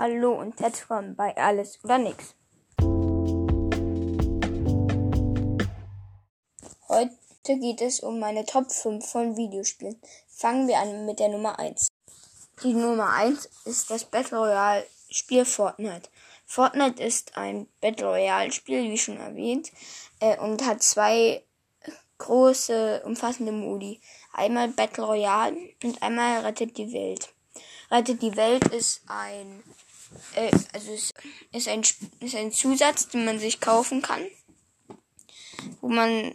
Hallo und herzlich willkommen bei Alles oder Nix. Heute geht es um meine Top 5 von Videospielen. Fangen wir an mit der Nummer 1. Die Nummer 1 ist das Battle Royale Spiel Fortnite. Fortnite ist ein Battle Royale Spiel, wie schon erwähnt, äh, und hat zwei große, umfassende Modi. Einmal Battle Royale und einmal Rettet die Welt. Rettet die Welt ist ein äh, also es ist ein, ist ein Zusatz, den man sich kaufen kann, wo man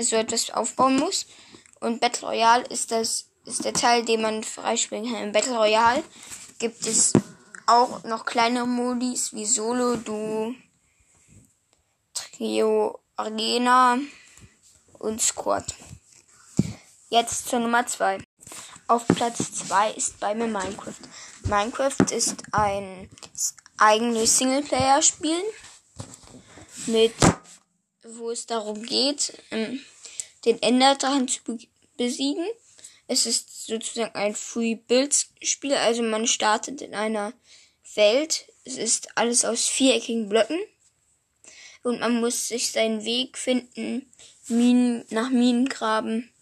so etwas aufbauen muss. Und Battle Royale ist das ist der Teil, den man freispielen kann. Im Battle Royale gibt es auch noch kleinere Modis wie Solo, Duo, Trio, Arena und Squad. Jetzt zur Nummer 2. Auf Platz 2 ist bei mir Minecraft. Minecraft ist ein eigenes Singleplayer-Spiel mit, wo es darum geht, ähm, den Enderdrachen zu besiegen. Es ist sozusagen ein Free-Build-Spiel, also man startet in einer Welt. Es ist alles aus viereckigen Blöcken und man muss sich seinen Weg finden, Minen nach Minen graben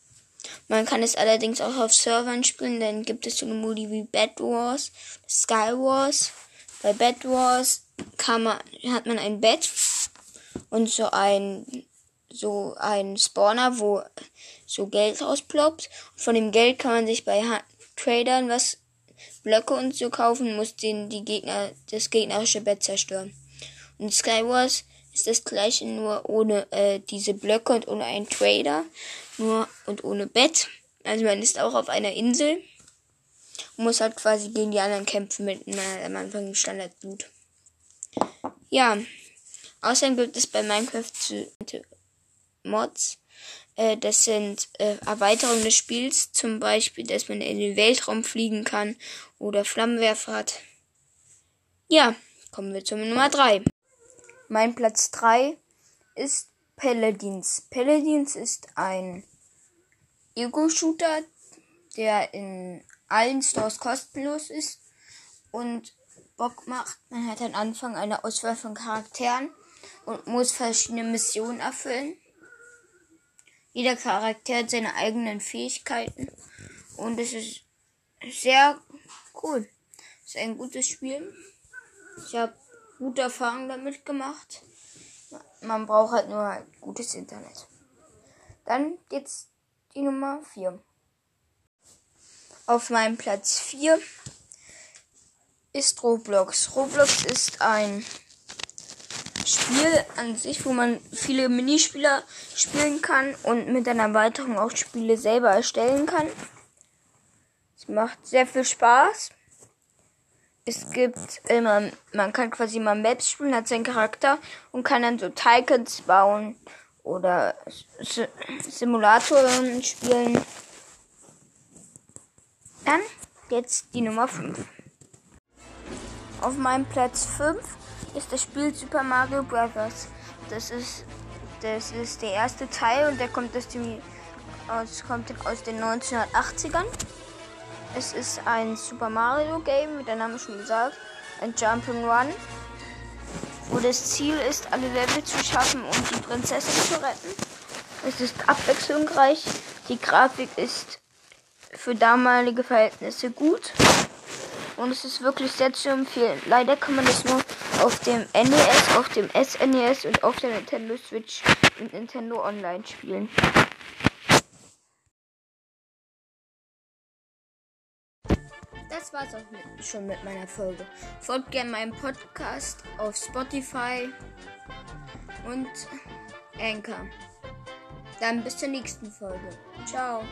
man kann es allerdings auch auf Servern spielen, dann gibt es so eine Modi wie Bed Wars, Sky Wars. Bei Bed Wars kann man, hat man ein Bett und so ein, so ein Spawner, wo so Geld rausploppt. Von dem Geld kann man sich bei Tradern was Blöcke und so kaufen, muss den die Gegner, das gegnerische Bett zerstören. Und Skywars ist das gleiche, nur ohne äh, diese Blöcke und ohne einen Trader nur und ohne Bett. Also man ist auch auf einer Insel und muss halt quasi gegen die anderen kämpfen mit na, am Anfang Standardblut. Ja, außerdem gibt es bei Minecraft Mods. Äh, das sind äh, Erweiterungen des Spiels, zum Beispiel, dass man in den Weltraum fliegen kann oder Flammenwerfer hat. Ja, kommen wir zur Nummer 3. Mein Platz 3 ist Paladins. Paladins ist ein Ego-Shooter, der in allen Stores kostenlos ist und Bock macht. Man hat am Anfang eine Auswahl von Charakteren und muss verschiedene Missionen erfüllen. Jeder Charakter hat seine eigenen Fähigkeiten und es ist sehr cool. Es ist ein gutes Spiel. Ich habe gute Erfahrungen damit gemacht. Man braucht halt nur gutes Internet. Dann geht's die Nummer 4. Auf meinem Platz 4 ist Roblox. Roblox ist ein Spiel an sich, wo man viele Minispieler spielen kann und mit einer Erweiterung auch Spiele selber erstellen kann. Es macht sehr viel Spaß. Es gibt immer, man kann quasi mal Maps spielen, hat seinen Charakter und kann dann so Tycoons bauen oder Simulatoren spielen. Dann jetzt die Nummer 5. Auf meinem Platz 5 ist das Spiel Super Mario Bros. Das ist, das ist der erste Teil und der kommt aus, dem, aus, kommt aus den 1980ern. Es ist ein Super Mario Game, wie der Name schon gesagt, ein Jump'n'Run, wo das Ziel ist, alle Level zu schaffen und die Prinzessin zu retten. Es ist abwechslungsreich, die Grafik ist für damalige Verhältnisse gut und es ist wirklich sehr zu empfehlen. Leider kann man das nur auf dem NES, auf dem SNES und auf der Nintendo Switch und Nintendo Online spielen. Das war's auch mit, schon mit meiner Folge. Folgt gerne meinem Podcast auf Spotify und Anchor. Dann bis zur nächsten Folge. Ciao.